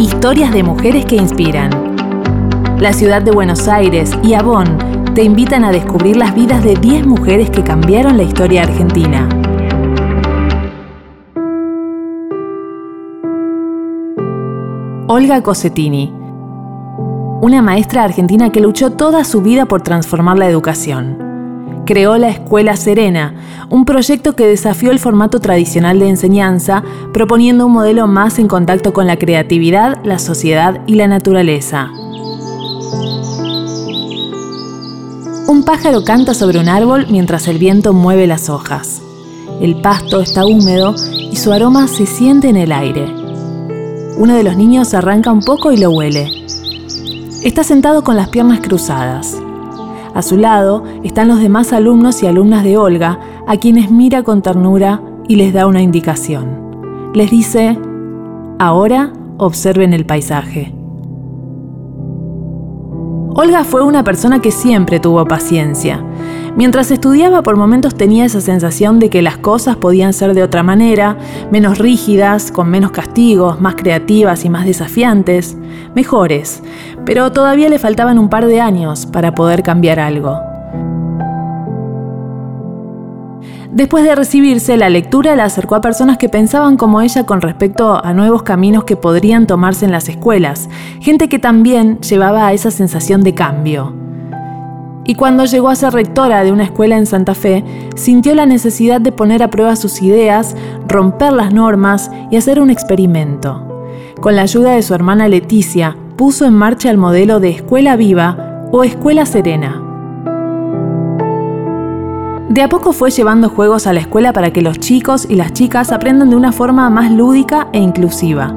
Historias de mujeres que inspiran. La ciudad de Buenos Aires y Avon te invitan a descubrir las vidas de 10 mujeres que cambiaron la historia argentina. Olga Cosetini, una maestra argentina que luchó toda su vida por transformar la educación creó la Escuela Serena, un proyecto que desafió el formato tradicional de enseñanza, proponiendo un modelo más en contacto con la creatividad, la sociedad y la naturaleza. Un pájaro canta sobre un árbol mientras el viento mueve las hojas. El pasto está húmedo y su aroma se siente en el aire. Uno de los niños arranca un poco y lo huele. Está sentado con las piernas cruzadas. A su lado están los demás alumnos y alumnas de Olga, a quienes mira con ternura y les da una indicación. Les dice, ahora observen el paisaje. Olga fue una persona que siempre tuvo paciencia. Mientras estudiaba por momentos tenía esa sensación de que las cosas podían ser de otra manera, menos rígidas, con menos castigos, más creativas y más desafiantes, mejores, pero todavía le faltaban un par de años para poder cambiar algo. Después de recibirse, la lectura la acercó a personas que pensaban como ella con respecto a nuevos caminos que podrían tomarse en las escuelas, gente que también llevaba a esa sensación de cambio. Y cuando llegó a ser rectora de una escuela en Santa Fe, sintió la necesidad de poner a prueba sus ideas, romper las normas y hacer un experimento. Con la ayuda de su hermana Leticia, puso en marcha el modelo de Escuela Viva o Escuela Serena. De a poco fue llevando juegos a la escuela para que los chicos y las chicas aprendan de una forma más lúdica e inclusiva.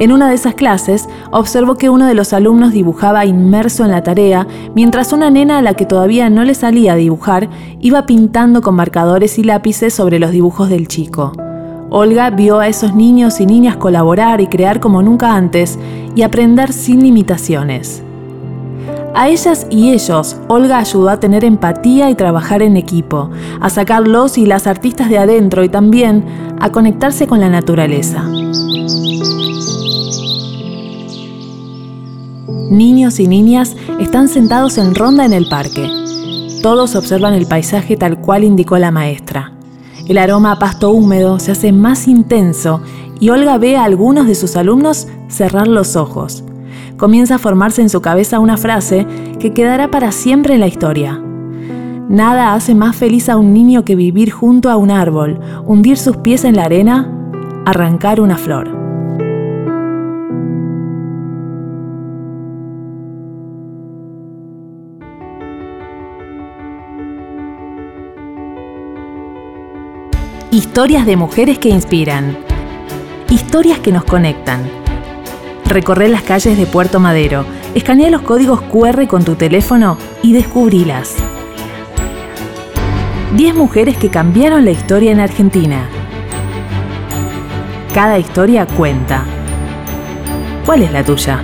En una de esas clases, observó que uno de los alumnos dibujaba inmerso en la tarea, mientras una nena a la que todavía no le salía a dibujar iba pintando con marcadores y lápices sobre los dibujos del chico. Olga vio a esos niños y niñas colaborar y crear como nunca antes y aprender sin limitaciones. A ellas y ellos, Olga ayudó a tener empatía y trabajar en equipo, a sacar los y las artistas de adentro y también a conectarse con la naturaleza. Niños y niñas están sentados en ronda en el parque. Todos observan el paisaje tal cual indicó la maestra. El aroma a pasto húmedo se hace más intenso y Olga ve a algunos de sus alumnos cerrar los ojos comienza a formarse en su cabeza una frase que quedará para siempre en la historia. Nada hace más feliz a un niño que vivir junto a un árbol, hundir sus pies en la arena, arrancar una flor. Historias de mujeres que inspiran. Historias que nos conectan Recorre las calles de Puerto Madero, escanea los códigos QR con tu teléfono y descubrilas. 10 mujeres que cambiaron la historia en Argentina. Cada historia cuenta. ¿Cuál es la tuya?